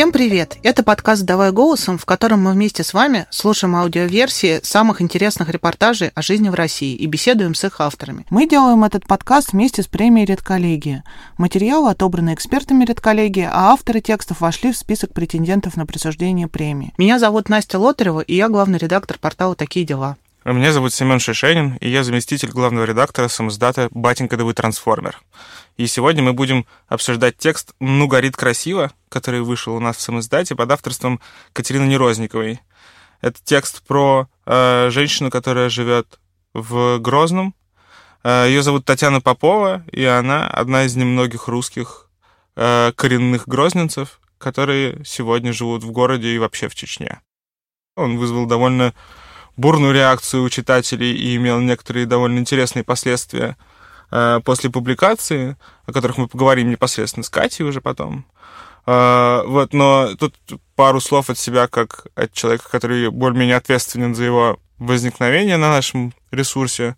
Всем привет! Это подкаст «Давай голосом», в котором мы вместе с вами слушаем аудиоверсии самых интересных репортажей о жизни в России и беседуем с их авторами. Мы делаем этот подкаст вместе с премией «Редколлегия». Материалы отобраны экспертами «Редколлегии», а авторы текстов вошли в список претендентов на присуждение премии. Меня зовут Настя Лотарева, и я главный редактор портала «Такие дела». Меня зовут Семен Шишенин, и я заместитель главного редактора самоздата «Батенька да вы трансформер». И сегодня мы будем обсуждать текст «Ну, горит красиво», который вышел у нас в самоиздате под авторством Катерины Нерозниковой. Это текст про э, женщину, которая живет в Грозном. Э, ее зовут Татьяна Попова, и она одна из немногих русских э, коренных грозненцев, которые сегодня живут в городе и вообще в Чечне. Он вызвал довольно бурную реакцию у читателей и имел некоторые довольно интересные последствия после публикации, о которых мы поговорим непосредственно с Катей уже потом. Э, вот, но тут пару слов от себя, как от человека, который более-менее ответственен за его возникновение на нашем ресурсе.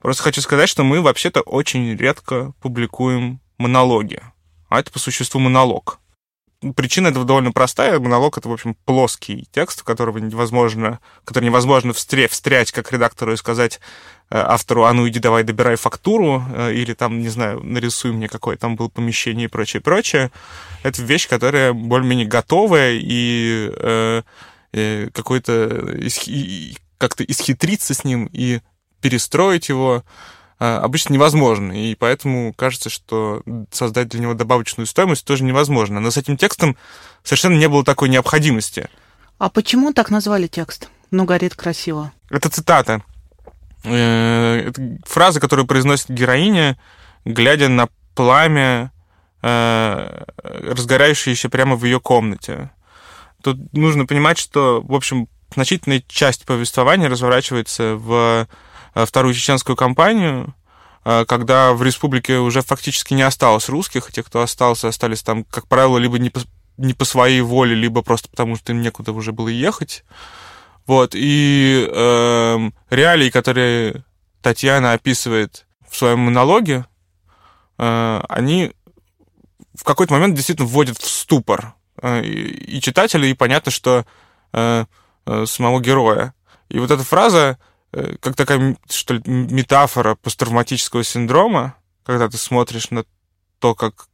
Просто хочу сказать, что мы вообще-то очень редко публикуем монологи. А это по существу монолог. Причина этого довольно простая. Монолог — это, в общем, плоский текст, которого невозможно, который невозможно встрять, встрять как редактору и сказать э, автору, а ну иди давай добирай фактуру, э, или там, не знаю, нарисуй мне, какое там было помещение и прочее, прочее. Это вещь, которая более-менее готовая, и э, э, какой-то как-то исхитриться с ним и перестроить его — обычно невозможно, и поэтому кажется, что создать для него добавочную стоимость тоже невозможно. Но с этим текстом совершенно не было такой необходимости. А почему так назвали текст? Ну, горит красиво. Это цитата. Э, это фраза, которую произносит героиня, глядя на пламя, э, разгорающееся прямо в ее комнате. Тут нужно понимать, что, в общем, значительная часть повествования разворачивается в вторую чеченскую кампанию, э, когда в республике уже фактически не осталось русских, те, кто остался, остались там, как правило, либо не по, не по своей воле, либо просто потому, что им некуда уже было ехать. Вот, и э, реалии, которые Татьяна описывает в своем монологе, э, они в какой-то момент действительно вводят в ступор э, и, читателя, и понятно, что э, э, самого героя. И вот эта фраза Э, как такая, что ли, метафора посттравматического синдрома, когда ты смотришь на то, как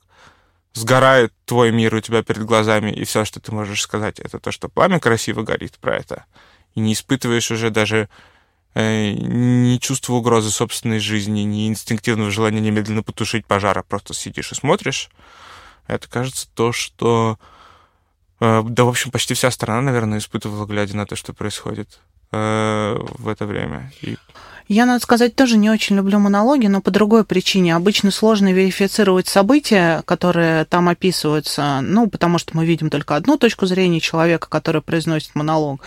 сгорает твой мир у тебя перед глазами, и все, что ты можешь сказать, это то, что пламя красиво горит про это, и не испытываешь уже даже э, ни чувства угрозы собственной жизни, ни инстинктивного желания немедленно потушить пожар, а просто сидишь и смотришь. Это, кажется, то, что... Э, да, в общем, почти вся страна, наверное, испытывала, глядя на то, что происходит. Э, в это время. И я, надо сказать, тоже не очень люблю монологи, но по другой причине. Обычно сложно верифицировать события, которые там описываются, ну, потому что мы видим только одну точку зрения человека, который произносит монолог.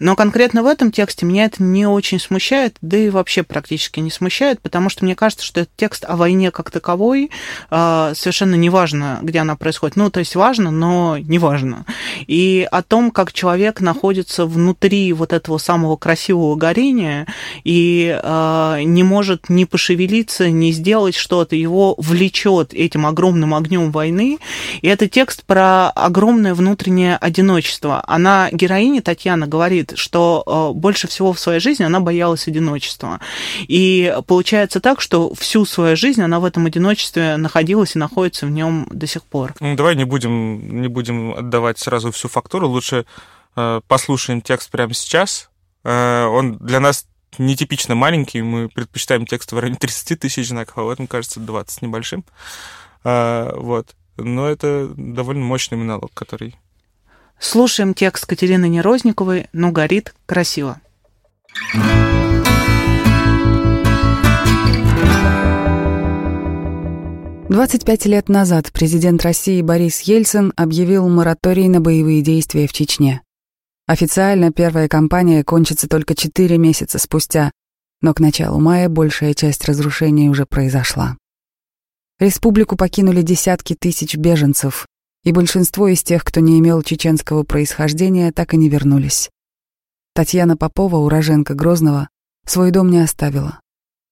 Но конкретно в этом тексте меня это не очень смущает, да и вообще практически не смущает, потому что мне кажется, что этот текст о войне как таковой а, совершенно неважно, где она происходит. Ну, то есть важно, но не важно. И о том, как человек находится внутри вот этого самого красивого горения, и э, не может ни пошевелиться, ни сделать что-то. Его влечет этим огромным огнем войны. И это текст про огромное внутреннее одиночество. Она, героиня Татьяна, говорит, что э, больше всего в своей жизни она боялась одиночества. И получается так, что всю свою жизнь она в этом одиночестве находилась и находится в нем до сих пор. Ну, давай не будем, не будем отдавать сразу всю фактуру. Лучше э, послушаем текст прямо сейчас. Э, он для нас нетипично маленький, мы предпочитаем текст в районе 30 тысяч знаков, а в этом, кажется, 20 небольшим. А, вот. Но это довольно мощный монолог, который... Слушаем текст Катерины Нерозниковой «Ну, горит красиво». Двадцать пять лет назад президент России Борис Ельцин объявил мораторий на боевые действия в Чечне. Официально первая кампания кончится только 4 месяца спустя, но к началу мая большая часть разрушений уже произошла. Республику покинули десятки тысяч беженцев, и большинство из тех, кто не имел чеченского происхождения, так и не вернулись. Татьяна Попова, уроженка Грозного, свой дом не оставила.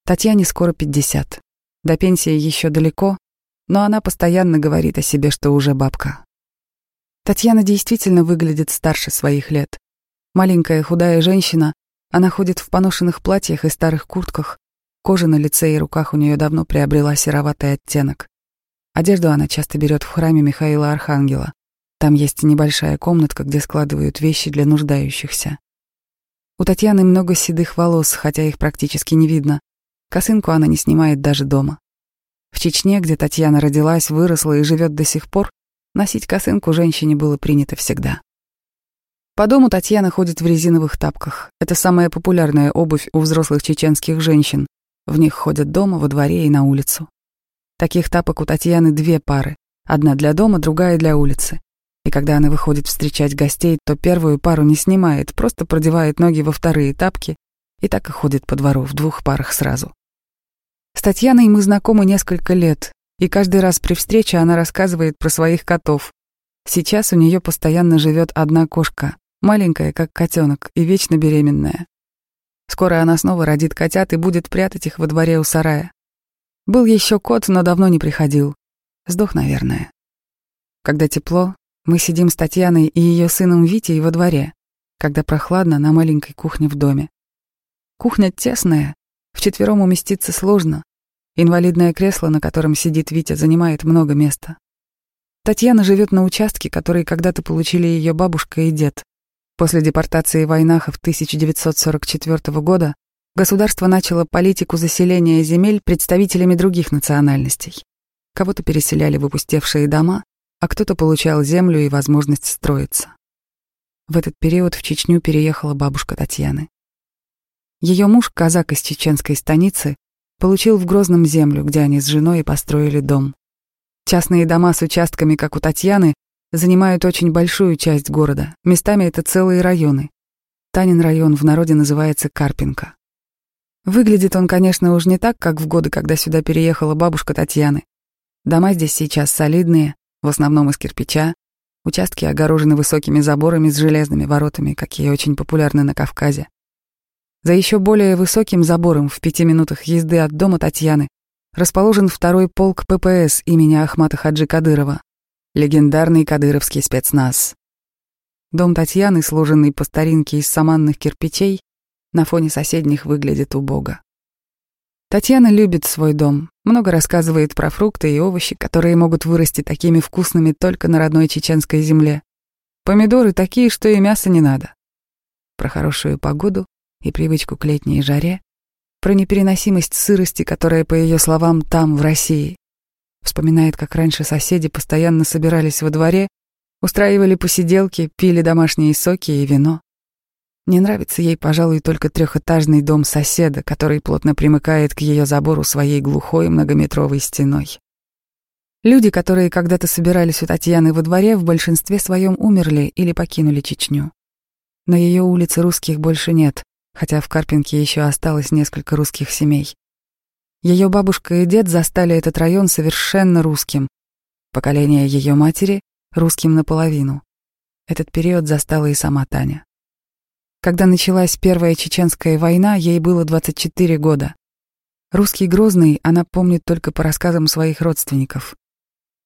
Татьяне скоро 50. До пенсии еще далеко, но она постоянно говорит о себе, что уже бабка. Татьяна действительно выглядит старше своих лет. Маленькая худая женщина, она ходит в поношенных платьях и старых куртках, кожа на лице и руках у нее давно приобрела сероватый оттенок. Одежду она часто берет в храме Михаила Архангела. Там есть небольшая комнатка, где складывают вещи для нуждающихся. У Татьяны много седых волос, хотя их практически не видно. Косынку она не снимает даже дома. В Чечне, где Татьяна родилась, выросла и живет до сих пор, носить косынку женщине было принято всегда. По дому Татьяна ходит в резиновых тапках. Это самая популярная обувь у взрослых чеченских женщин. В них ходят дома, во дворе и на улицу. Таких тапок у Татьяны две пары. Одна для дома, другая для улицы. И когда она выходит встречать гостей, то первую пару не снимает, просто продевает ноги во вторые тапки и так и ходит по двору в двух парах сразу. С Татьяной мы знакомы несколько лет, и каждый раз при встрече она рассказывает про своих котов. Сейчас у нее постоянно живет одна кошка, маленькая, как котенок, и вечно беременная. Скоро она снова родит котят и будет прятать их во дворе у сарая. Был еще кот, но давно не приходил. Сдох, наверное. Когда тепло, мы сидим с Татьяной и ее сыном Витей во дворе, когда прохладно на маленькой кухне в доме. Кухня тесная, вчетвером уместиться сложно. Инвалидное кресло, на котором сидит Витя, занимает много места. Татьяна живет на участке, который когда-то получили ее бабушка и дед. После депортации Войнахов 1944 года государство начало политику заселения земель представителями других национальностей. Кого-то переселяли в дома, а кто-то получал землю и возможность строиться. В этот период в Чечню переехала бабушка Татьяны. Ее муж, казак из чеченской станицы, получил в Грозном землю, где они с женой построили дом. Частные дома с участками, как у Татьяны, занимают очень большую часть города, местами это целые районы. Танин район в народе называется Карпинка. Выглядит он, конечно, уж не так, как в годы, когда сюда переехала бабушка Татьяны. Дома здесь сейчас солидные, в основном из кирпича. Участки огорожены высокими заборами с железными воротами, какие очень популярны на Кавказе. За еще более высоким забором в пяти минутах езды от дома Татьяны расположен второй полк ППС имени Ахмата Хаджи Кадырова, легендарный кадыровский спецназ. Дом Татьяны, сложенный по старинке из саманных кирпичей, на фоне соседних выглядит убого. Татьяна любит свой дом, много рассказывает про фрукты и овощи, которые могут вырасти такими вкусными только на родной чеченской земле. Помидоры такие, что и мяса не надо. Про хорошую погоду и привычку к летней жаре, про непереносимость сырости, которая, по ее словам, там, в России. Вспоминает, как раньше соседи постоянно собирались во дворе, устраивали посиделки, пили домашние соки и вино. Не нравится ей, пожалуй, только трехэтажный дом соседа, который плотно примыкает к ее забору своей глухой многометровой стеной. Люди, которые когда-то собирались у Татьяны во дворе, в большинстве своем умерли или покинули Чечню. На ее улице русских больше нет, хотя в Карпинке еще осталось несколько русских семей. Ее бабушка и дед застали этот район совершенно русским. Поколение ее матери — русским наполовину. Этот период застала и сама Таня. Когда началась Первая Чеченская война, ей было 24 года. Русский Грозный она помнит только по рассказам своих родственников.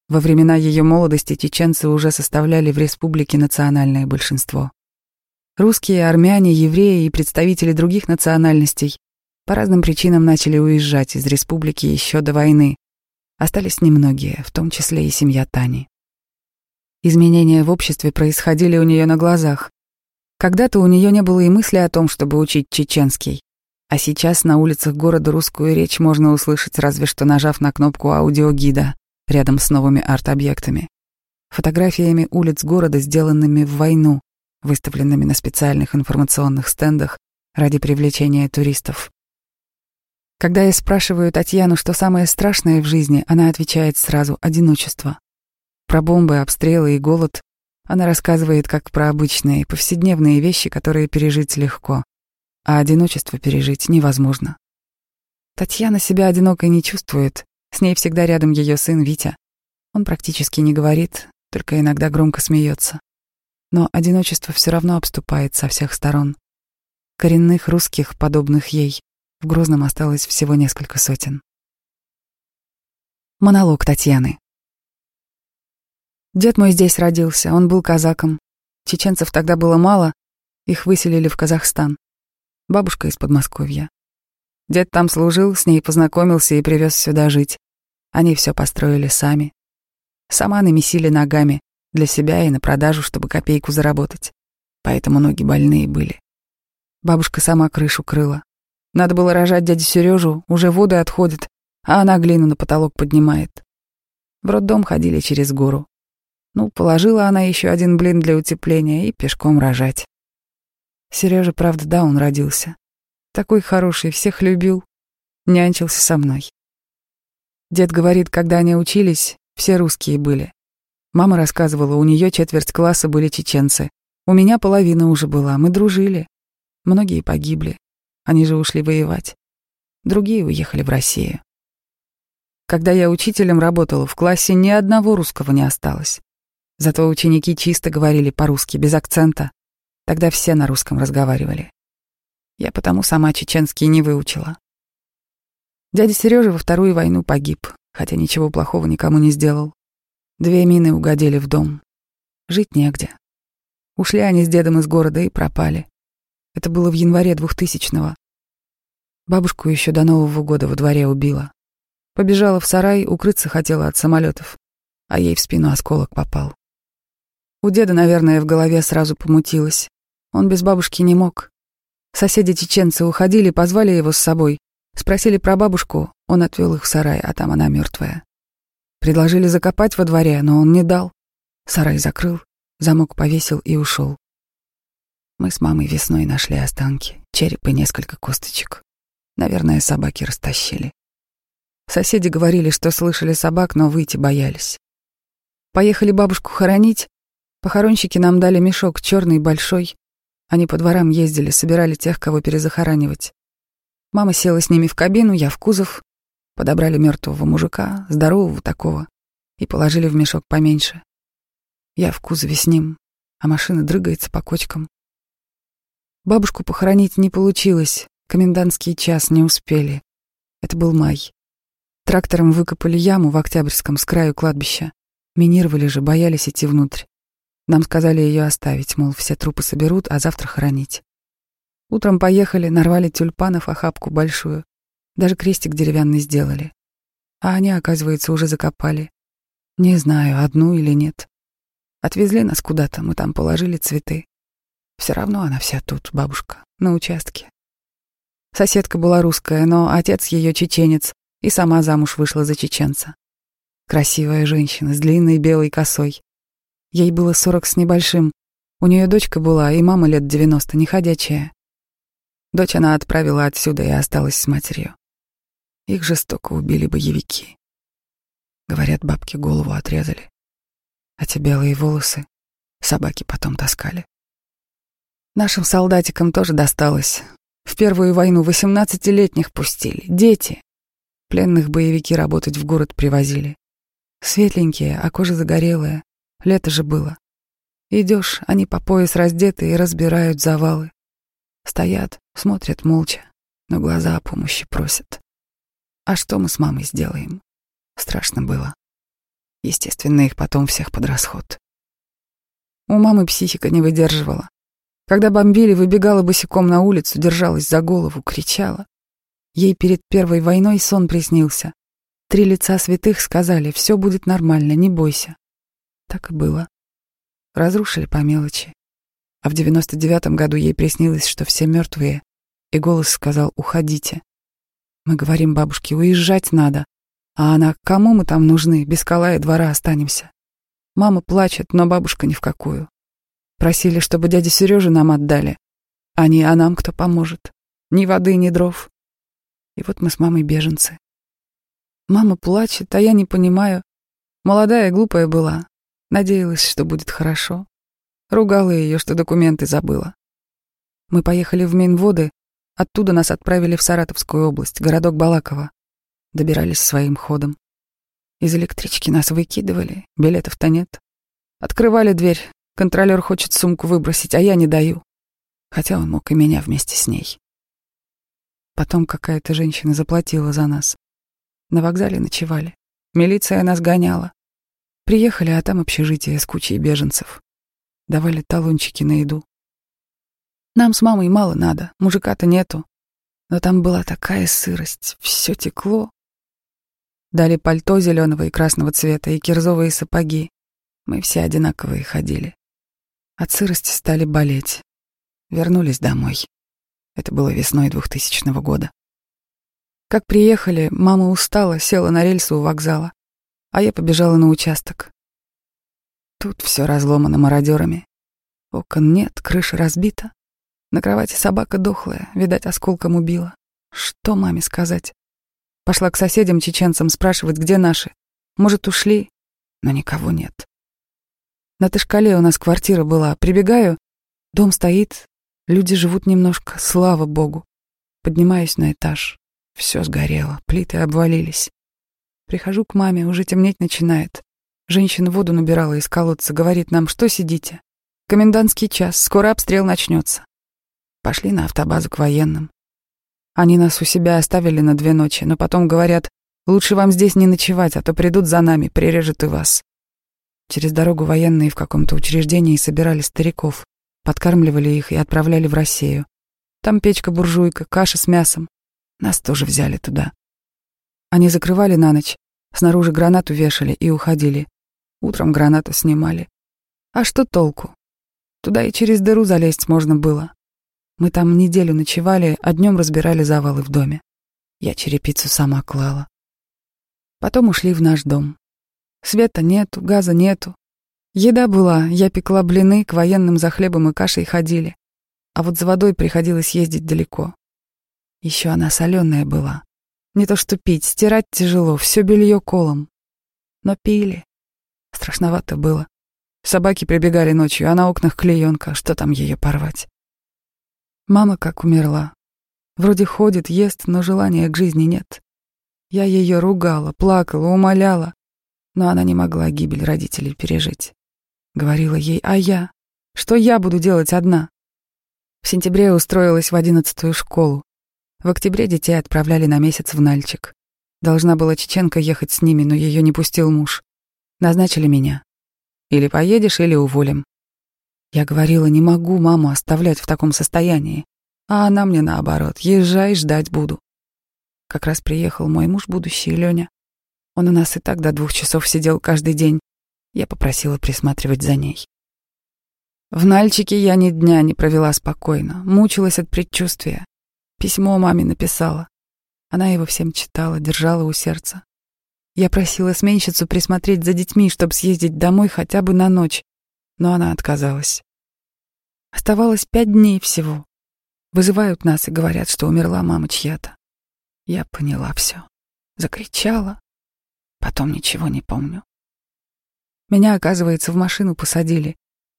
Во времена ее молодости чеченцы уже составляли в республике национальное большинство. Русские, армяне, евреи и представители других национальностей по разным причинам начали уезжать из республики еще до войны. Остались немногие, в том числе и семья Тани. Изменения в обществе происходили у нее на глазах. Когда-то у нее не было и мысли о том, чтобы учить чеченский. А сейчас на улицах города русскую речь можно услышать, разве что нажав на кнопку аудиогида рядом с новыми арт-объектами. Фотографиями улиц города, сделанными в войну, выставленными на специальных информационных стендах ради привлечения туристов. Когда я спрашиваю Татьяну, что самое страшное в жизни, она отвечает сразу «одиночество». Про бомбы, обстрелы и голод она рассказывает как про обычные, повседневные вещи, которые пережить легко, а одиночество пережить невозможно. Татьяна себя одинокой не чувствует, с ней всегда рядом ее сын Витя. Он практически не говорит, только иногда громко смеется. Но одиночество все равно обступает со всех сторон. Коренных русских, подобных ей, в Грозном осталось всего несколько сотен. Монолог Татьяны. Дед мой здесь родился, он был казаком. Чеченцев тогда было мало, их выселили в Казахстан. Бабушка из Подмосковья. Дед там служил, с ней познакомился и привез сюда жить. Они все построили сами. Сама намесили ногами, для себя и на продажу, чтобы копейку заработать. Поэтому ноги больные были. Бабушка сама крышу крыла. Надо было рожать дядю Сережу, уже воды отходят, а она глину на потолок поднимает. В роддом ходили через гору. Ну, положила она еще один блин для утепления и пешком рожать. Сережа, правда, да, он родился. Такой хороший, всех любил, нянчился со мной. Дед говорит, когда они учились, все русские были. Мама рассказывала, у нее четверть класса были чеченцы. У меня половина уже была, мы дружили. Многие погибли. Они же ушли воевать. Другие уехали в Россию. Когда я учителем работала, в классе ни одного русского не осталось. Зато ученики чисто говорили по-русски, без акцента. Тогда все на русском разговаривали. Я потому сама чеченский не выучила. Дядя Сережа во Вторую войну погиб, хотя ничего плохого никому не сделал. Две мины угодили в дом. Жить негде. Ушли они с дедом из города и пропали. Это было в январе двухтысячного. Бабушку еще до Нового года во дворе убила. Побежала в сарай, укрыться хотела от самолетов, а ей в спину осколок попал. У деда, наверное, в голове сразу помутилось. Он без бабушки не мог. Соседи-чеченцы уходили, позвали его с собой. Спросили про бабушку, он отвел их в сарай, а там она мертвая. Предложили закопать во дворе, но он не дал. Сарай закрыл, замок повесил и ушел. Мы с мамой весной нашли останки, череп и несколько косточек. Наверное, собаки растащили. Соседи говорили, что слышали собак, но выйти боялись. Поехали бабушку хоронить. Похоронщики нам дали мешок черный, большой. Они по дворам ездили, собирали тех, кого перезахоранивать. Мама села с ними в кабину, я в кузов, Подобрали мертвого мужика, здорового такого, и положили в мешок поменьше. Я в кузове с ним, а машина дрыгается по кочкам. Бабушку похоронить не получилось, комендантский час не успели. Это был май. Трактором выкопали яму в Октябрьском с краю кладбища. Минировали же, боялись идти внутрь. Нам сказали ее оставить, мол, все трупы соберут, а завтра хоронить. Утром поехали, нарвали тюльпанов охапку большую. Даже крестик деревянный сделали. А они, оказывается, уже закопали. Не знаю, одну или нет. Отвезли нас куда-то, мы там положили цветы. Все равно она вся тут, бабушка, на участке. Соседка была русская, но отец ее чеченец, и сама замуж вышла за чеченца. Красивая женщина с длинной белой косой. Ей было сорок с небольшим. У нее дочка была, и мама лет девяносто, неходячая. Дочь она отправила отсюда и осталась с матерью. Их жестоко убили боевики. Говорят, бабки голову отрезали. А те белые волосы собаки потом таскали. Нашим солдатикам тоже досталось. В первую войну восемнадцатилетних пустили. Дети. Пленных боевики работать в город привозили. Светленькие, а кожа загорелая. Лето же было. Идешь, они по пояс раздеты и разбирают завалы. Стоят, смотрят молча, но глаза о помощи просят. А что мы с мамой сделаем? Страшно было. Естественно, их потом всех под расход. У мамы психика не выдерживала. Когда бомбили, выбегала босиком на улицу, держалась за голову, кричала. Ей перед первой войной сон приснился. Три лица святых сказали, все будет нормально, не бойся. Так и было. Разрушили по мелочи. А в девяносто девятом году ей приснилось, что все мертвые, и голос сказал «Уходите». Мы говорим бабушке, уезжать надо. А она, кому мы там нужны, без кола и двора останемся. Мама плачет, но бабушка ни в какую. Просили, чтобы дядя Сережа нам отдали. А не а нам кто поможет. Ни воды, ни дров. И вот мы с мамой беженцы. Мама плачет, а я не понимаю. Молодая глупая была. Надеялась, что будет хорошо. Ругала ее, что документы забыла. Мы поехали в Минводы, Оттуда нас отправили в Саратовскую область, городок Балаково. Добирались своим ходом. Из электрички нас выкидывали, билетов-то нет. Открывали дверь, контролер хочет сумку выбросить, а я не даю. Хотя он мог и меня вместе с ней. Потом какая-то женщина заплатила за нас. На вокзале ночевали. Милиция нас гоняла. Приехали, а там общежитие с кучей беженцев. Давали талончики на еду. Нам с мамой мало надо, мужика-то нету. Но там была такая сырость, все текло. Дали пальто зеленого и красного цвета и кирзовые сапоги. Мы все одинаковые ходили. От сырости стали болеть. Вернулись домой. Это было весной 2000 года. Как приехали, мама устала, села на рельсы у вокзала, а я побежала на участок. Тут все разломано мародерами. Окон нет, крыша разбита. На кровати собака дохлая, видать, осколком убила. Что маме сказать? Пошла к соседям-чеченцам спрашивать, где наши. Может, ушли? Но никого нет. На Тышкале у нас квартира была. Прибегаю, дом стоит, люди живут немножко, слава богу. Поднимаюсь на этаж. Все сгорело, плиты обвалились. Прихожу к маме, уже темнеть начинает. Женщина воду набирала из колодца, говорит нам, что сидите. Комендантский час, скоро обстрел начнется. Пошли на автобазу к военным. Они нас у себя оставили на две ночи, но потом говорят, лучше вам здесь не ночевать, а то придут за нами, прирежут и вас. Через дорогу военные в каком-то учреждении собирали стариков, подкармливали их и отправляли в Россию. Там печка-буржуйка, каша с мясом. Нас тоже взяли туда. Они закрывали на ночь, снаружи гранату вешали и уходили. Утром гранату снимали. А что толку? Туда и через дыру залезть можно было. Мы там неделю ночевали, а днем разбирали завалы в доме. Я черепицу сама клала. Потом ушли в наш дом. Света нету, газа нету. Еда была, я пекла блины, к военным за хлебом и кашей ходили. А вот за водой приходилось ездить далеко. Еще она соленая была. Не то что пить, стирать тяжело, все белье колом. Но пили. Страшновато было. Собаки прибегали ночью, а на окнах клеенка, что там ее порвать. Мама как умерла. Вроде ходит, ест, но желания к жизни нет. Я ее ругала, плакала, умоляла, но она не могла гибель родителей пережить. Говорила ей, а я? Что я буду делать одна? В сентябре устроилась в одиннадцатую школу. В октябре детей отправляли на месяц в Нальчик. Должна была Чеченка ехать с ними, но ее не пустил муж. Назначили меня. Или поедешь, или уволим. Я говорила, не могу маму оставлять в таком состоянии. А она мне наоборот, езжай, ждать буду. Как раз приехал мой муж будущий, Леня. Он у нас и так до двух часов сидел каждый день. Я попросила присматривать за ней. В Нальчике я ни дня не провела спокойно, мучилась от предчувствия. Письмо маме написала. Она его всем читала, держала у сердца. Я просила сменщицу присмотреть за детьми, чтобы съездить домой хотя бы на ночь но она отказалась. Оставалось пять дней всего. Вызывают нас и говорят, что умерла мама чья-то. Я поняла все. Закричала. Потом ничего не помню. Меня, оказывается, в машину посадили.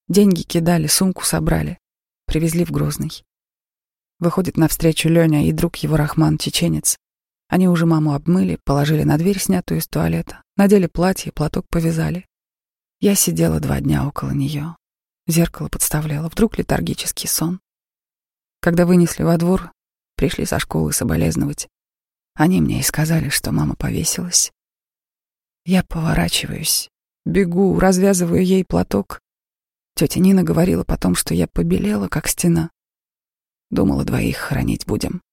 Деньги кидали, сумку собрали. Привезли в Грозный. Выходит навстречу Леня и друг его Рахман, чеченец. Они уже маму обмыли, положили на дверь, снятую из туалета, надели платье, платок повязали. Я сидела два дня около нее. Зеркало подставляла, вдруг летаргический сон. Когда вынесли во двор, пришли со школы соболезновать. Они мне и сказали, что мама повесилась. Я поворачиваюсь, бегу, развязываю ей платок. Тетя Нина говорила потом, что я побелела, как стена. Думала, двоих хранить будем.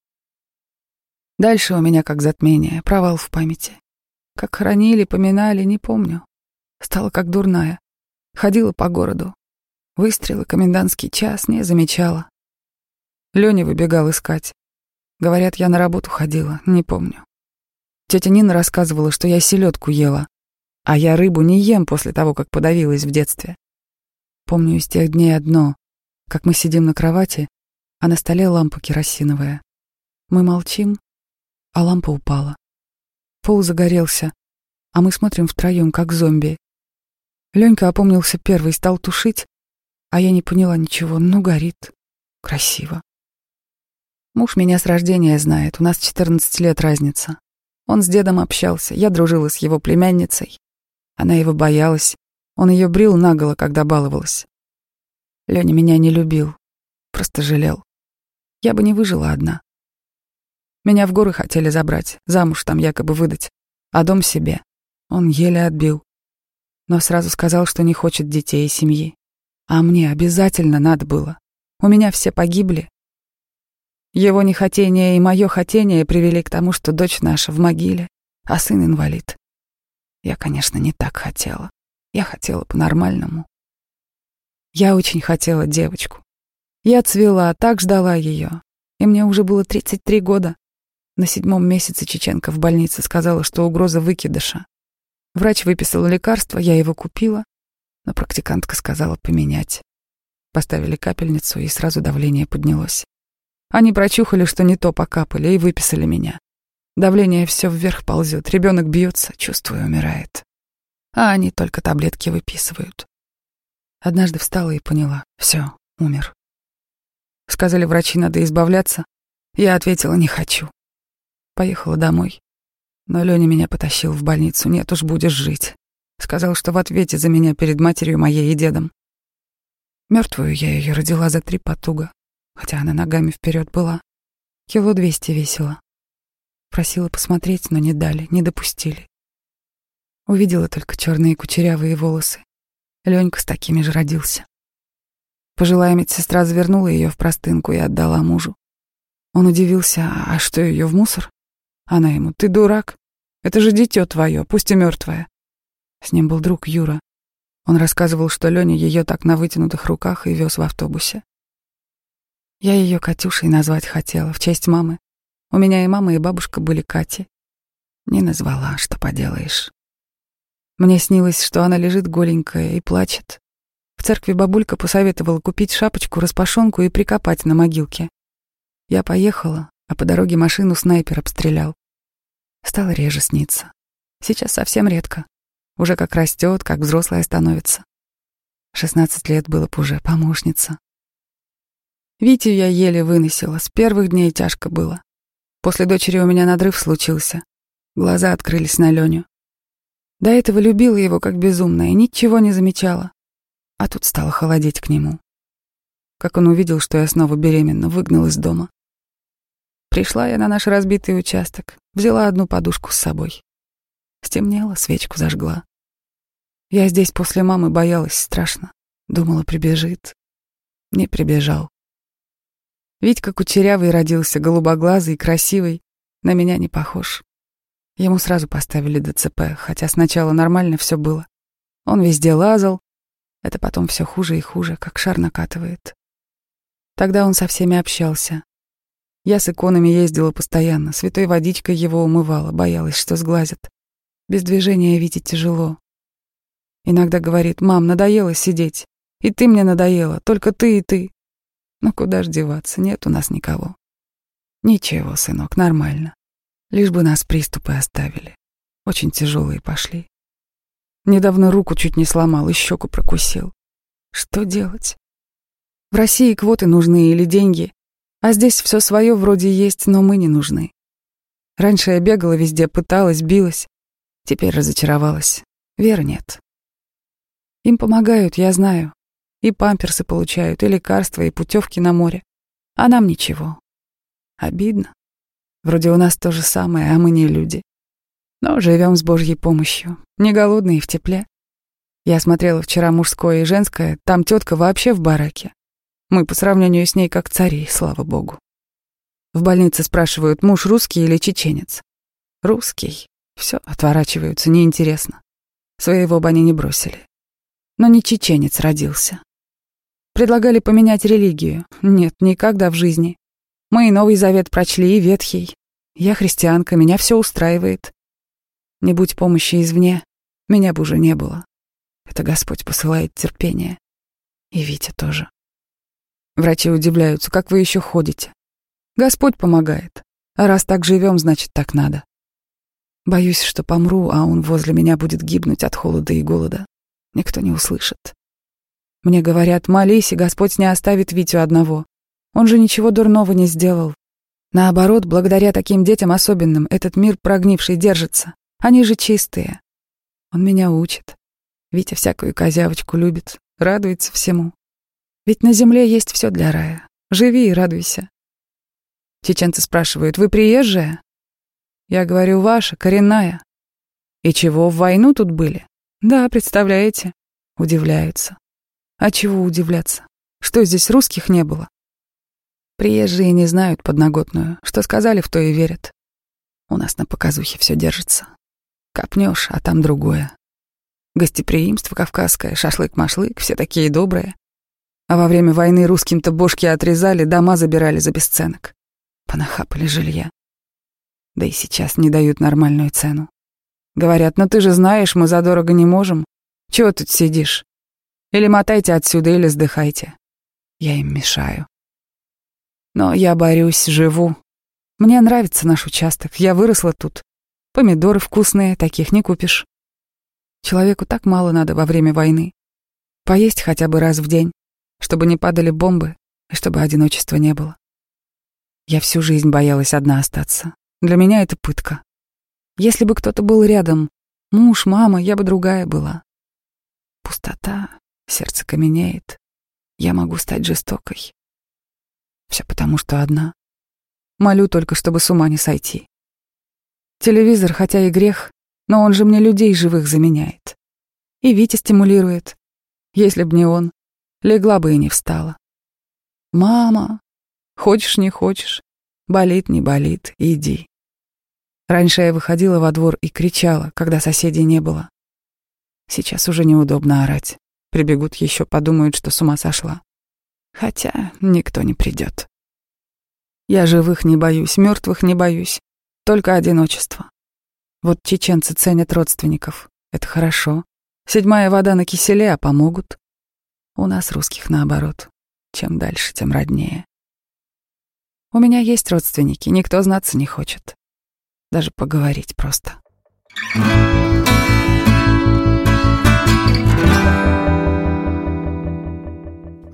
Дальше у меня как затмение, провал в памяти. Как хранили, поминали, не помню. Стала как дурная. Ходила по городу. Выстрелы, комендантский час, не замечала. Лёня выбегал искать. Говорят, я на работу ходила, не помню. Тетя Нина рассказывала, что я селедку ела, а я рыбу не ем после того, как подавилась в детстве. Помню из тех дней одно, как мы сидим на кровати, а на столе лампа керосиновая. Мы молчим, а лампа упала. Пол загорелся, а мы смотрим втроем, как зомби. Ленька опомнился первый, стал тушить, а я не поняла ничего. Ну, горит. Красиво. Муж меня с рождения знает, у нас 14 лет разница. Он с дедом общался, я дружила с его племянницей. Она его боялась, он ее брил наголо, когда баловалась. Леня меня не любил, просто жалел. Я бы не выжила одна. Меня в горы хотели забрать, замуж там якобы выдать, а дом себе. Он еле отбил. Но сразу сказал, что не хочет детей и семьи. А мне обязательно надо было. У меня все погибли. Его нехотение и мое хотение привели к тому, что дочь наша в могиле, а сын инвалид. Я, конечно, не так хотела. Я хотела по-нормальному. Я очень хотела девочку. Я цвела, так ждала ее. И мне уже было 33 года. На седьмом месяце Чеченко в больнице сказала, что угроза выкидыша. Врач выписал лекарство, я его купила, но практикантка сказала поменять. Поставили капельницу, и сразу давление поднялось. Они прочухали, что не то покапали, и выписали меня. Давление все вверх ползет, ребенок бьется, чувствую, умирает. А они только таблетки выписывают. Однажды встала и поняла, все, умер. Сказали врачи, надо избавляться. Я ответила, не хочу. Поехала домой. Но Леня меня потащил в больницу. Нет уж, будешь жить. Сказал, что в ответе за меня перед матерью моей и дедом. Мертвую я ее родила за три потуга, хотя она ногами вперед была. Кило двести весила. Просила посмотреть, но не дали, не допустили. Увидела только черные кучерявые волосы. Ленька с такими же родился. Пожилая медсестра завернула ее в простынку и отдала мужу. Он удивился, а что ее в мусор? Она ему, ты дурак? Это же дитё твое, пусть и мертвое. С ним был друг Юра. Он рассказывал, что Леня ее так на вытянутых руках и вез в автобусе. Я ее Катюшей назвать хотела, в честь мамы. У меня и мама, и бабушка были Кати. Не назвала, что поделаешь. Мне снилось, что она лежит голенькая и плачет. В церкви бабулька посоветовала купить шапочку, распашонку и прикопать на могилке. Я поехала, а по дороге машину снайпер обстрелял. Стало реже сниться. Сейчас совсем редко. Уже как растет, как взрослая становится. Шестнадцать лет было б уже помощница. Витю я еле выносила, с первых дней тяжко было. После дочери у меня надрыв случился. Глаза открылись на Леню. До этого любила его как безумная, ничего не замечала. А тут стало холодеть к нему. Как он увидел, что я снова беременна, выгнал из дома. Пришла я на наш разбитый участок, взяла одну подушку с собой. Стемнело, свечку зажгла. Я здесь после мамы боялась страшно. Думала, прибежит. Не прибежал. Витька кучерявый родился, голубоглазый, красивый, на меня не похож. Ему сразу поставили ДЦП, хотя сначала нормально все было. Он везде лазал, это потом все хуже и хуже, как шар накатывает. Тогда он со всеми общался. Я с иконами ездила постоянно, святой водичкой его умывала, боялась, что сглазят. Без движения Вите тяжело. Иногда говорит, мам, надоело сидеть. И ты мне надоела, только ты и ты. Ну куда ж деваться, нет у нас никого. Ничего, сынок, нормально. Лишь бы нас приступы оставили. Очень тяжелые пошли. Недавно руку чуть не сломал и щеку прокусил. Что делать? В России квоты нужны или деньги, а здесь все свое вроде есть, но мы не нужны. Раньше я бегала везде, пыталась, билась. Теперь разочаровалась. Веры нет. Им помогают, я знаю. И памперсы получают, и лекарства, и путевки на море. А нам ничего. Обидно. Вроде у нас то же самое, а мы не люди. Но живем с Божьей помощью. Не голодные в тепле. Я смотрела вчера мужское и женское, там тетка вообще в бараке. Мы по сравнению с ней как цари, слава богу. В больнице спрашивают, муж русский или чеченец. Русский. Все, отворачиваются, неинтересно. Своего бы они не бросили. Но не чеченец родился. Предлагали поменять религию. Нет, никогда в жизни. Мы и Новый Завет прочли, и Ветхий. Я христианка, меня все устраивает. Не будь помощи извне, меня бы уже не было. Это Господь посылает терпение. И Витя тоже. Врачи удивляются, как вы еще ходите. Господь помогает. А раз так живем, значит, так надо. Боюсь, что помру, а он возле меня будет гибнуть от холода и голода. Никто не услышит. Мне говорят, молись, и Господь не оставит Витю одного. Он же ничего дурного не сделал. Наоборот, благодаря таким детям особенным этот мир прогнивший держится. Они же чистые. Он меня учит. Витя всякую козявочку любит, радуется всему. Ведь на земле есть все для рая. Живи и радуйся. Чеченцы спрашивают, вы приезжая? Я говорю, ваша, коренная. И чего, в войну тут были? Да, представляете? Удивляются. А чего удивляться? Что здесь русских не было? Приезжие не знают подноготную. Что сказали, в то и верят. У нас на показухе все держится. Копнешь, а там другое. Гостеприимство кавказское, шашлык-машлык, все такие добрые. А во время войны русским-то бошки отрезали, дома забирали за бесценок. Понахапали жилья. Да и сейчас не дают нормальную цену. Говорят, ну ты же знаешь, мы задорого не можем. Чего тут сидишь? Или мотайте отсюда, или сдыхайте. Я им мешаю. Но я борюсь, живу. Мне нравится наш участок, я выросла тут. Помидоры вкусные, таких не купишь. Человеку так мало надо во время войны. Поесть хотя бы раз в день, чтобы не падали бомбы и чтобы одиночества не было. Я всю жизнь боялась одна остаться. Для меня это пытка. Если бы кто-то был рядом, муж, мама, я бы другая была. Пустота, сердце каменеет. Я могу стать жестокой. Все потому, что одна. Молю только, чтобы с ума не сойти. Телевизор, хотя и грех, но он же мне людей живых заменяет. И Витя стимулирует. Если б не он, легла бы и не встала. «Мама, хочешь, не хочешь, болит, не болит, иди». Раньше я выходила во двор и кричала, когда соседей не было. Сейчас уже неудобно орать. Прибегут еще, подумают, что с ума сошла. Хотя никто не придет. Я живых не боюсь, мертвых не боюсь. Только одиночество. Вот чеченцы ценят родственников. Это хорошо. Седьмая вода на киселе, а помогут. У нас русских наоборот. Чем дальше, тем роднее. У меня есть родственники, никто знаться не хочет. Даже поговорить просто.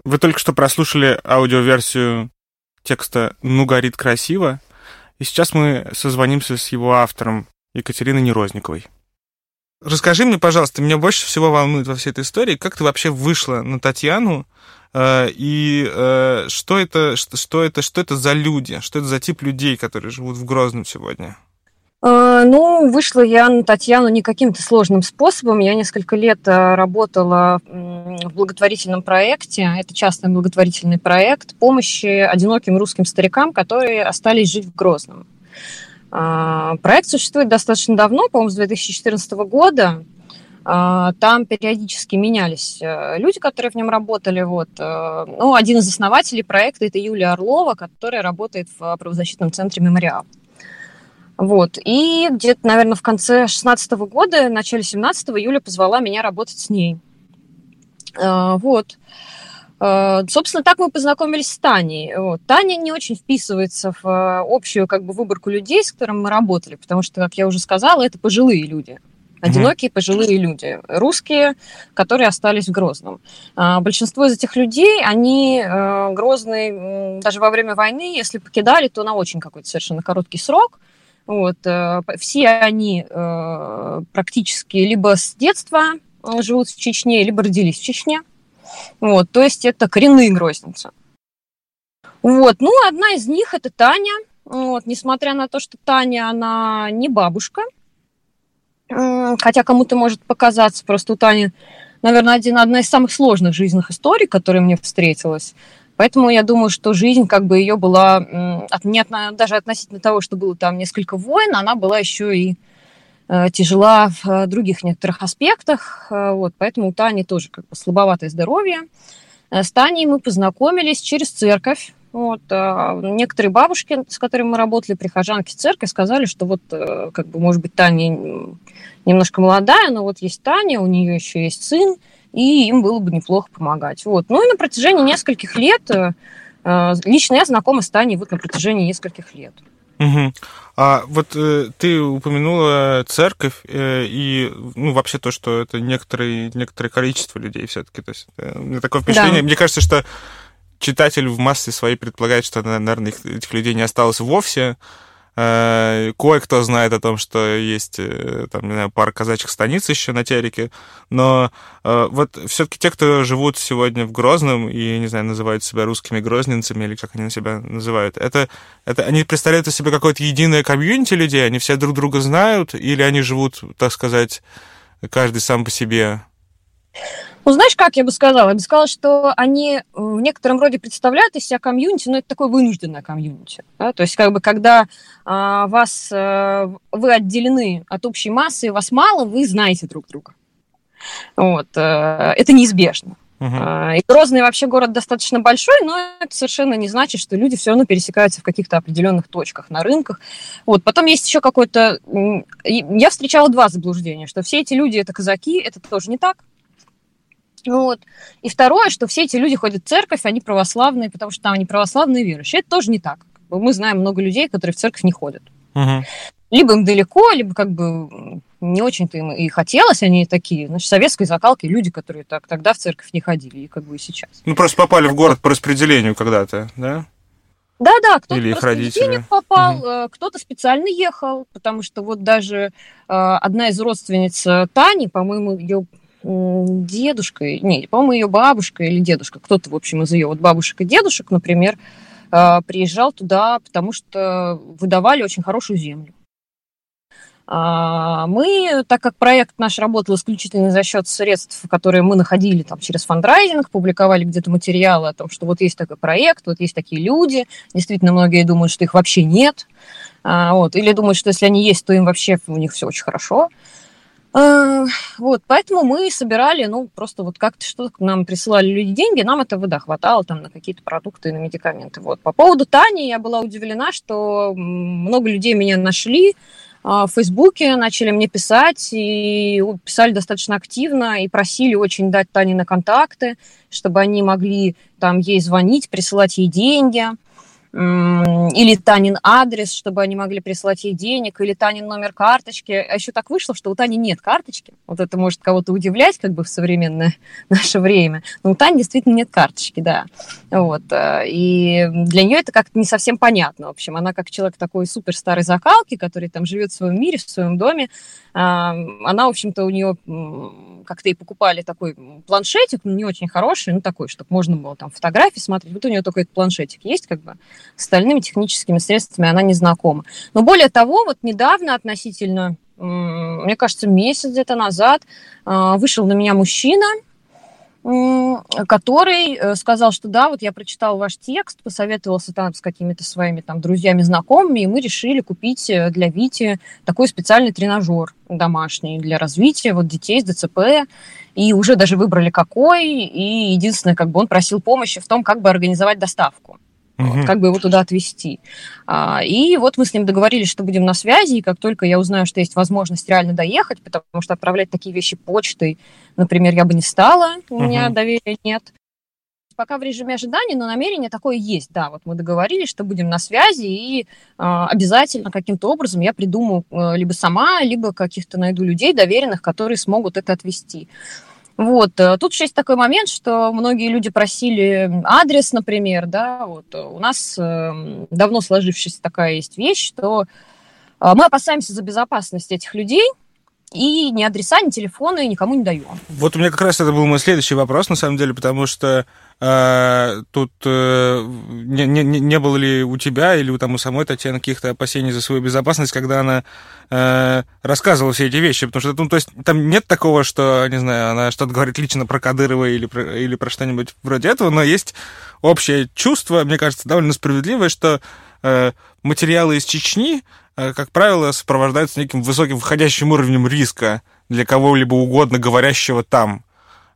Вы только что прослушали аудиоверсию текста «Ну, горит красиво», и сейчас мы созвонимся с его автором Екатериной Нерозниковой. Расскажи мне, пожалуйста, меня больше всего волнует во всей этой истории, как ты вообще вышла на Татьяну, э, и э, что это, что, это, что это за люди, что это за тип людей, которые живут в Грозном сегодня? А, ну, вышла я на Татьяну не каким-то сложным способом. Я несколько лет э, работала в благотворительном проекте. Это частный благотворительный проект помощи одиноким русским старикам, которые остались жить в Грозном. А, проект существует достаточно давно, по-моему, с 2014 года. А, там периодически менялись э, люди, которые в нем работали. Вот. Э, ну, один из основателей проекта – это Юлия Орлова, которая работает в правозащитном центре «Мемориал». Вот. И где-то, наверное, в конце 16 года, начале 17 Юля позвала меня работать с ней. А, вот. А, собственно, так мы познакомились с Таней. Таня не очень вписывается в а, общую как бы, выборку людей, с которыми мы работали, потому что, как я уже сказала, это пожилые люди. Одинокие пожилые люди, русские, которые остались в Грозном. Большинство из этих людей, они Грозный даже во время войны, если покидали, то на очень какой-то совершенно короткий срок – вот, э, все они э, практически либо с детства э, живут в Чечне, либо родились в Чечне. Вот, то есть это коренные грозницы. Вот, ну, одна из них это Таня. Вот, несмотря на то, что Таня, она не бабушка, хотя кому-то может показаться, просто у Тани, наверное, один, одна из самых сложных жизненных историй, которая мне встретилась. Поэтому я думаю, что жизнь как бы ее была, от, не даже относительно того, что было там несколько войн, она была еще и тяжела в э, других некоторых аспектах. Э, вот, поэтому у Тани тоже как бы слабоватое здоровье. Э, с Таней мы познакомились через церковь. Вот, э, некоторые бабушки, с которыми мы работали, прихожанки церкви, сказали, что вот, э, как бы, может быть, Таня немножко молодая, но вот есть Таня, у нее еще есть сын, и им было бы неплохо помогать. Вот. Ну и на протяжении нескольких лет, э, э, лично я знакома с Таней вот на протяжении нескольких лет. Угу. А вот э, ты упомянула церковь э, и ну вообще то, что это некоторые некоторое количество людей все-таки. То есть э, у меня такое впечатление. Да. Мне кажется, что читатель в массе своей предполагает, что, наверное, этих людей не осталось вовсе. Э, кое-кто знает о том, что есть э, там, не знаю, пара казачьих станиц еще на Тереке, но э, вот все-таки те, кто живут сегодня в Грозном и, не знаю, называют себя русскими грозненцами или как они себя называют, это, это они представляют из себя какое-то единое комьюнити людей, они все друг друга знают, или они живут, так сказать, каждый сам по себе? Ну, знаешь, как я бы сказала? Я бы сказала, что они в некотором роде представляют из себя комьюнити, но это такое вынужденное комьюнити. Да? То есть, как бы, когда а, вас, а, вы отделены от общей массы, вас мало, вы знаете друг друга. Вот. А, это неизбежно. Uh-huh. И Грозный вообще город достаточно большой, но это совершенно не значит, что люди все равно пересекаются в каких-то определенных точках на рынках. Вот. Потом есть еще какой-то... Я встречала два заблуждения, что все эти люди это казаки, это тоже не так. Вот. И второе, что все эти люди ходят в церковь, они православные, потому что там они православные верующие. Это тоже не так. Мы знаем много людей, которые в церковь не ходят. Угу. Либо им далеко, либо как бы не очень-то им и хотелось, они такие, значит, советской закалки люди, которые так тогда в церковь не ходили, и как бы и сейчас. Ну, просто попали в город по распределению когда-то, да? Да, да, кто-то Или просто родители. попал, угу. кто-то специально ехал, потому что вот даже э, одна из родственниц э, Тани, по-моему, ее дедушка, не, по-моему, ее бабушка или дедушка, кто-то, в общем, из ее вот бабушек и дедушек, например, э, приезжал туда, потому что выдавали очень хорошую землю. А, мы, так как проект наш работал исключительно за счет средств, которые мы находили там, через фандрайзинг, публиковали где-то материалы о том, что вот есть такой проект, вот есть такие люди. Действительно, многие думают, что их вообще нет. А, вот. Или думают, что если они есть, то им вообще у них все очень хорошо. А, вот, поэтому мы собирали, ну, просто вот как-то что-то нам присылали люди деньги, нам этого, да, хватало там на какие-то продукты и на медикаменты. Вот. По поводу Тани я была удивлена, что много людей меня нашли, а, в Фейсбуке начали мне писать, и писали достаточно активно, и просили очень дать Тане на контакты, чтобы они могли там ей звонить, присылать ей деньги или Танин адрес, чтобы они могли прислать ей денег, или Танин номер карточки. А еще так вышло, что у Тани нет карточки. Вот это может кого-то удивлять как бы в современное наше время. Но у Тани действительно нет карточки, да. Вот. Э, и для нее это как-то не совсем понятно. В общем, она как человек такой супер старой закалки, который там живет в своем мире, в своем доме, она, в общем-то, у нее как-то и покупали такой планшетик, ну, не очень хороший, ну, такой, чтобы можно было там фотографии смотреть. Вот у нее этот планшетик есть, как бы, с остальными техническими средствами она не знакома. Но более того, вот недавно относительно, мне кажется, месяц где-то назад а, вышел на меня мужчина, который э, сказал, что да, вот я прочитал ваш текст, посоветовался там с какими-то своими там друзьями, знакомыми, и мы решили купить э, для Вити такой специальный тренажер домашний для развития вот детей с ДЦП, и уже даже выбрали какой, и единственное, как бы он просил помощи в том, как бы организовать доставку. Угу. Вот, как бы его туда отвезти. А, и вот мы с ним договорились, что будем на связи, и как только я узнаю, что есть возможность реально доехать, потому что отправлять такие вещи почтой, например, я бы не стала, у угу. меня доверия нет. Пока в режиме ожидания, но намерение такое есть, да. Вот мы договорились, что будем на связи, и э, обязательно каким-то образом я придумаю э, либо сама, либо каких-то найду людей доверенных, которые смогут это отвести. Вот. Э, тут еще есть такой момент, что многие люди просили адрес, например, да, вот у нас эм, давно сложившаяся такая есть вещь, что э, мы опасаемся за безопасность этих людей, и ни адреса, ни телефоны никому не даем. Вот у меня как раз это был мой следующий вопрос, на самом деле, потому что э, тут э, не, не, не было ли у тебя или у, там, у самой Татьяны каких-то опасений за свою безопасность, когда она э, рассказывала все эти вещи? Потому что ну, то есть, там нет такого, что, не знаю, она что-то говорит лично про Кадырова или про, или про что-нибудь вроде этого, но есть общее чувство, мне кажется, довольно справедливое, что материалы из Чечни Э, как правило, сопровождаются неким высоким входящим уровнем риска для кого-либо угодно говорящего там.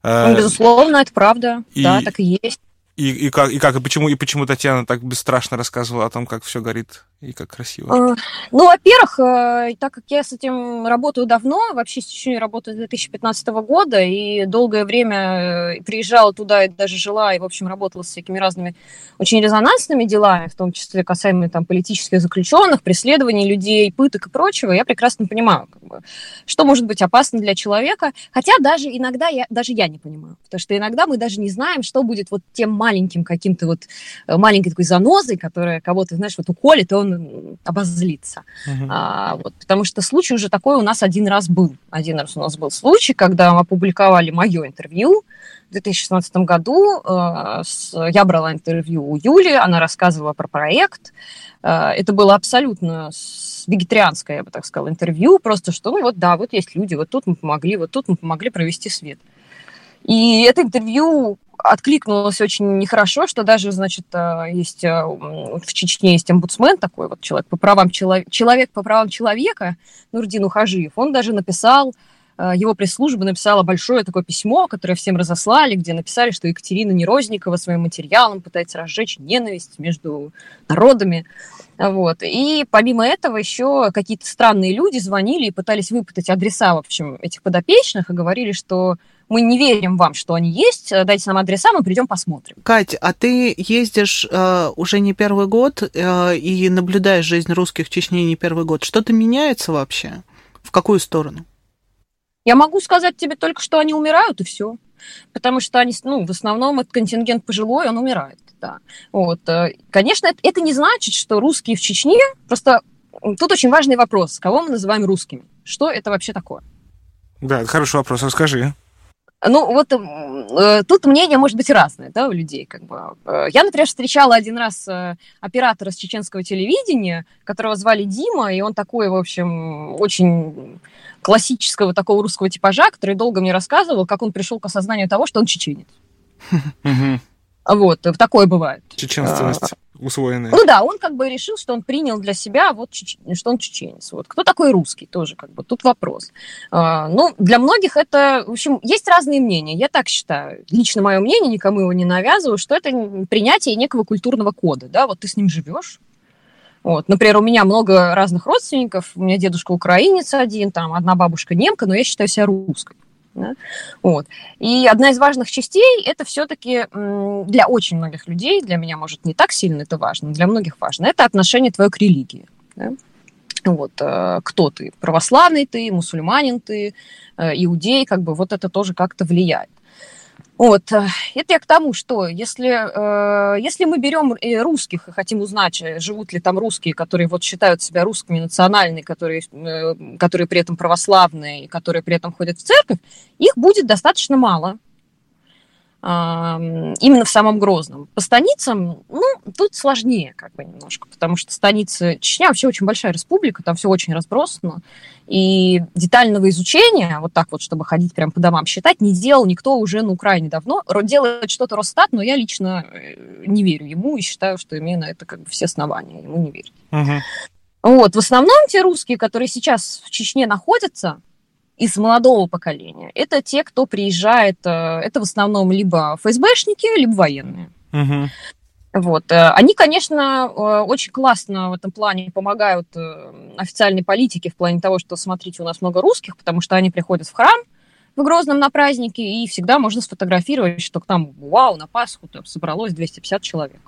Э, ну, безусловно, это правда. И, да, так и есть. И, и, как, и как, и почему, и почему Татьяна так бесстрашно рассказывала о том, как все горит и как красиво? А, ну, во-первых, э, так как я с этим работаю давно, вообще с Чечней работаю с 2015 года, и долгое время э, приезжала туда и даже жила, и, в общем, работала с всякими разными очень резонансными делами, в том числе касаемо там, политических заключенных, преследований людей, пыток и прочего, я прекрасно понимаю, как бы, что может быть опасно для человека, хотя даже иногда я, даже я не понимаю, потому что иногда мы даже не знаем, что будет вот тем маленьким каким-то вот, э, маленькой такой занозой, которая кого-то, знаешь, вот уколет, и он он обозлится. Uh-huh. А, вот, потому что случай уже такой у нас один раз был. Один раз у нас был случай, когда мы опубликовали мое интервью в 2016 году. Э, с, я брала интервью у Юли, она рассказывала про проект. Э, это было абсолютно вегетарианское, я бы так сказала, интервью, просто что, ну вот да, вот есть люди, вот тут мы помогли, вот тут мы помогли провести свет. И это интервью откликнулось очень нехорошо, что даже, значит, э, есть э, в Чечне есть омбудсмен такой вот человек по правам человека, человек по правам человека, Нурдин Ухажиев, он даже написал, э, его пресс-служба написала большое такое письмо, которое всем разослали, где написали, что Екатерина Нерозникова своим материалом пытается разжечь ненависть между народами. Вот. И помимо этого еще какие-то странные люди звонили и пытались выпытать адреса, в общем, этих подопечных и говорили, что мы не верим вам, что они есть, дайте нам адреса, мы придем посмотрим. Кать, а ты ездишь э, уже не первый год э, и наблюдаешь жизнь русских в Чечне не первый год. Что-то меняется вообще? В какую сторону? Я могу сказать тебе только, что они умирают, и все. Потому что они, ну, в основном этот контингент пожилой, он умирает, да. Вот. Э, конечно, это, это не значит, что русские в Чечне, просто тут очень важный вопрос, кого мы называем русскими? Что это вообще такое? Да, это хороший вопрос, расскажи. Ну, вот э, тут мнение может быть разное, да, у людей, как бы. Э, я, например, встречала один раз э, оператора с чеченского телевидения, которого звали Дима, и он такой, в общем, очень классического такого русского типажа, который долго мне рассказывал, как он пришел к осознанию того, что он чеченец. Вот, такое бывает. Чеченственность усвоенная. Ну да, он как бы решил, что он принял для себя, вот, что он чеченец. Вот. Кто такой русский тоже, как бы, тут вопрос. А, ну, для многих это, в общем, есть разные мнения, я так считаю. Лично мое мнение, никому его не навязываю, что это принятие некого культурного кода, да, вот ты с ним живешь, вот. Например, у меня много разных родственников. У меня дедушка украинец один, там одна бабушка немка, но я считаю себя русской. Да? Вот. И одна из важных частей это все-таки для очень многих людей, для меня, может, не так сильно это важно, для многих важно, это отношение твое к религии. Да? Вот, э, кто ты, православный ты, мусульманин ты, э, иудей, как бы вот это тоже как-то влияет. Вот. Э, это я к тому, что если, э, если мы берем русских и хотим узнать, э, живут ли там русские, которые вот считают себя русскими, национальные, которые, которые при этом православные, которые при этом ходят в церковь, их будет достаточно мало именно в самом Грозном. По станицам, ну, тут сложнее как бы немножко, потому что станица Чечня вообще очень большая республика, там все очень разбросано, и детального изучения, вот так вот, чтобы ходить прям по домам считать, не делал никто уже на Украине давно. Делает что-то Росстат, но я лично э, не верю ему и считаю, что именно это как бы все основания, ему не верю. Угу. Вот, в основном те русские, которые сейчас в Чечне находятся, из молодого поколения. Это те, кто приезжает, э, это в основном либо ФСБшники, либо военные. Угу. Вот. Э, они, конечно, э, очень классно в этом плане помогают официальной политике в плане того, что, смотрите, у нас много русских, потому что они приходят в храм в Грозном на праздники, и всегда можно сфотографировать, что там, вау, на Пасху там собралось 250 человек.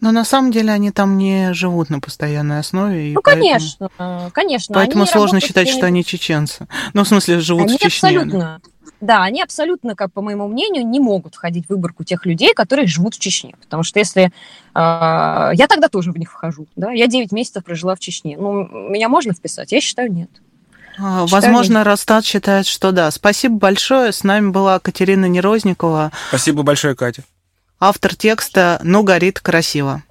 Но на самом деле они там не живут на постоянной основе. ну, поэтому, конечно, конечно. Поэтому сложно считать, что они чеченцы. Ну, в смысле, живут они в Чечне. Абсолютно. Да, они абсолютно, как по моему мнению, не могут входить в выборку тех людей, которые живут в Чечне. Потому что если... Э, я тогда тоже в них вхожу. Да? Я 9 месяцев прожила в Чечне. Ну, меня можно вписать? Я считаю, нет. А, возможно, Росстат считает, что да. Спасибо большое. С нами была Катерина Нерозникова. Спасибо большое, Катя. Автор текста «Ну, горит красиво».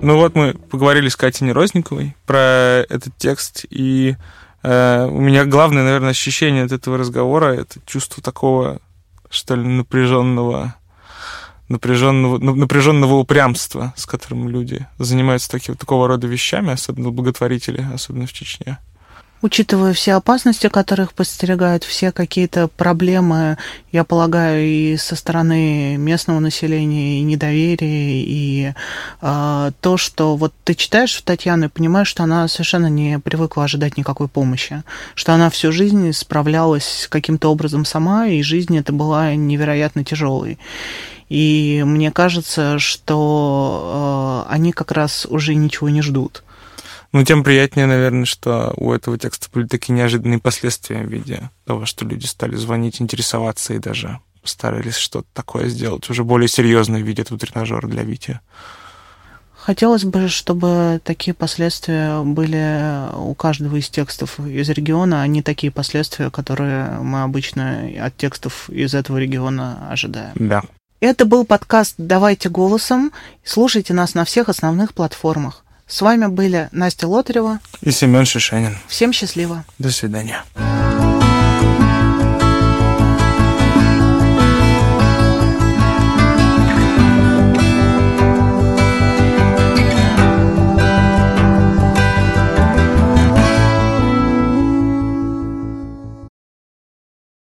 Ну вот мы поговорили с Катей Нерозниковой про этот текст, и э, у меня главное, наверное, ощущение от этого разговора — это чувство такого, что ли, напряженного напряженного, напряженного упрямства, с которым люди занимаются таки, такого рода вещами, особенно благотворители, особенно в Чечне учитывая все опасности, которых подстерегают, все какие-то проблемы, я полагаю, и со стороны местного населения, и недоверие, и э, то, что вот ты читаешь Татьяну и понимаешь, что она совершенно не привыкла ожидать никакой помощи, что она всю жизнь справлялась каким-то образом сама, и жизнь это была невероятно тяжелой. И мне кажется, что э, они как раз уже ничего не ждут. Ну, тем приятнее, наверное, что у этого текста были такие неожиданные последствия в виде того, что люди стали звонить, интересоваться и даже старались что-то такое сделать, уже более серьезное в виде этого тренажера для Вити. Хотелось бы, чтобы такие последствия были у каждого из текстов из региона, а не такие последствия, которые мы обычно от текстов из этого региона ожидаем. Да. Это был подкаст «Давайте голосом». Слушайте нас на всех основных платформах. С вами были Настя Лотарева и Семен Шишенин. Всем счастливо. До свидания.